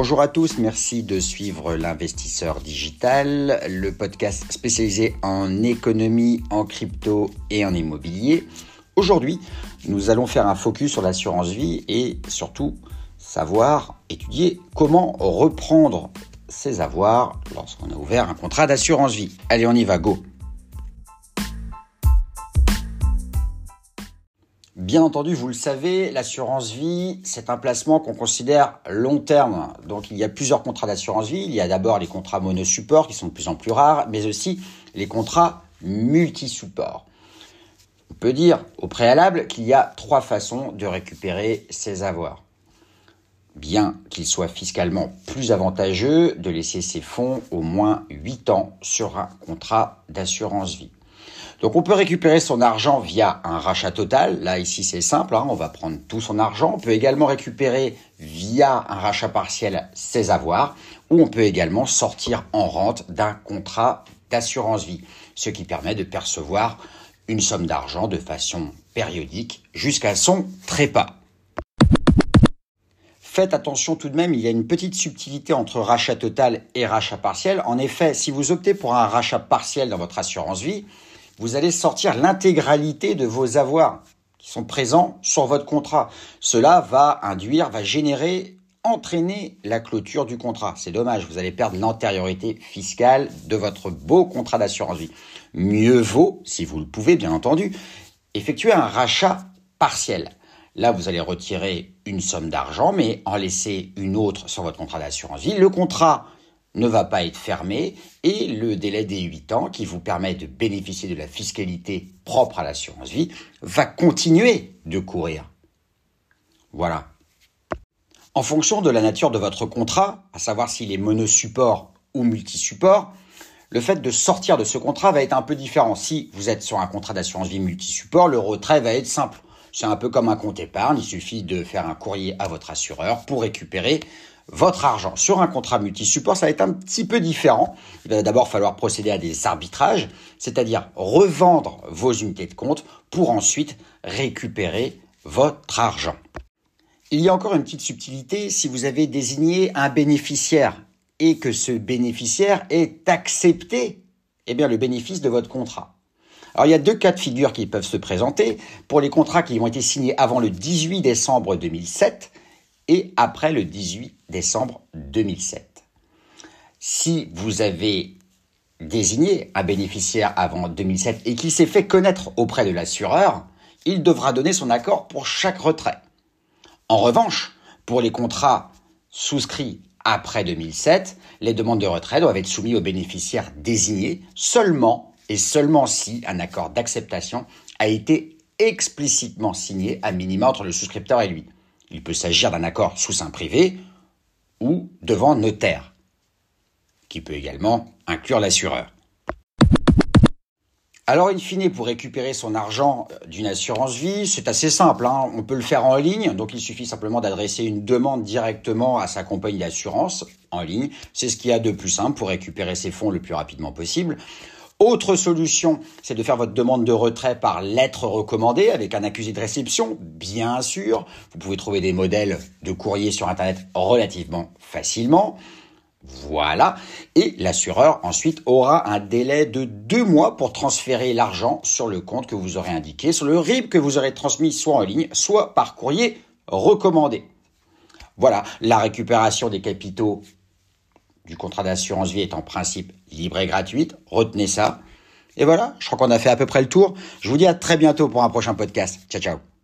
Bonjour à tous, merci de suivre l'investisseur digital, le podcast spécialisé en économie, en crypto et en immobilier. Aujourd'hui, nous allons faire un focus sur l'assurance vie et surtout savoir étudier comment reprendre ses avoirs lorsqu'on a ouvert un contrat d'assurance vie. Allez, on y va, go Bien entendu, vous le savez, l'assurance vie, c'est un placement qu'on considère long terme. Donc il y a plusieurs contrats d'assurance vie. Il y a d'abord les contrats monosupport qui sont de plus en plus rares, mais aussi les contrats multi-support. On peut dire au préalable qu'il y a trois façons de récupérer ses avoirs. Bien qu'il soit fiscalement plus avantageux de laisser ses fonds au moins 8 ans sur un contrat d'assurance vie. Donc on peut récupérer son argent via un rachat total. Là ici c'est simple, hein. on va prendre tout son argent. On peut également récupérer via un rachat partiel ses avoirs ou on peut également sortir en rente d'un contrat d'assurance vie, ce qui permet de percevoir une somme d'argent de façon périodique jusqu'à son trépas. Faites attention tout de même, il y a une petite subtilité entre rachat total et rachat partiel. En effet, si vous optez pour un rachat partiel dans votre assurance vie, vous allez sortir l'intégralité de vos avoirs qui sont présents sur votre contrat. Cela va induire, va générer, entraîner la clôture du contrat. C'est dommage, vous allez perdre l'antériorité fiscale de votre beau contrat d'assurance vie. Mieux vaut, si vous le pouvez bien entendu, effectuer un rachat partiel. Là, vous allez retirer une somme d'argent, mais en laisser une autre sur votre contrat d'assurance vie. Le contrat ne va pas être fermé et le délai des 8 ans qui vous permet de bénéficier de la fiscalité propre à l'assurance vie va continuer de courir. Voilà. En fonction de la nature de votre contrat, à savoir s'il est monosupport ou multisupport, le fait de sortir de ce contrat va être un peu différent. Si vous êtes sur un contrat d'assurance vie multisupport, le retrait va être simple. C'est un peu comme un compte épargne, il suffit de faire un courrier à votre assureur pour récupérer votre argent. Sur un contrat multi-support, ça va être un petit peu différent. Il va d'abord falloir procéder à des arbitrages, c'est-à-dire revendre vos unités de compte pour ensuite récupérer votre argent. Il y a encore une petite subtilité si vous avez désigné un bénéficiaire et que ce bénéficiaire est accepté eh bien, le bénéfice de votre contrat. Alors il y a deux cas de figure qui peuvent se présenter. Pour les contrats qui ont été signés avant le 18 décembre 2007, et après le 18 décembre 2007. Si vous avez désigné un bénéficiaire avant 2007 et qu'il s'est fait connaître auprès de l'assureur, il devra donner son accord pour chaque retrait. En revanche, pour les contrats souscrits après 2007, les demandes de retrait doivent être soumises au bénéficiaire désigné seulement et seulement si un accord d'acceptation a été explicitement signé à minima entre le souscripteur et lui. Il peut s'agir d'un accord sous sein privé ou devant notaire, qui peut également inclure l'assureur. Alors, in fine, pour récupérer son argent euh, d'une assurance vie, c'est assez simple. Hein. On peut le faire en ligne, donc il suffit simplement d'adresser une demande directement à sa compagnie d'assurance en ligne. C'est ce qu'il y a de plus simple pour récupérer ses fonds le plus rapidement possible. Autre solution, c'est de faire votre demande de retrait par lettre recommandée avec un accusé de réception, bien sûr. Vous pouvez trouver des modèles de courrier sur Internet relativement facilement. Voilà. Et l'assureur ensuite aura un délai de deux mois pour transférer l'argent sur le compte que vous aurez indiqué, sur le RIB que vous aurez transmis soit en ligne, soit par courrier recommandé. Voilà, la récupération des capitaux du contrat d'assurance vie est en principe libre et gratuite. Retenez ça. Et voilà, je crois qu'on a fait à peu près le tour. Je vous dis à très bientôt pour un prochain podcast. Ciao, ciao.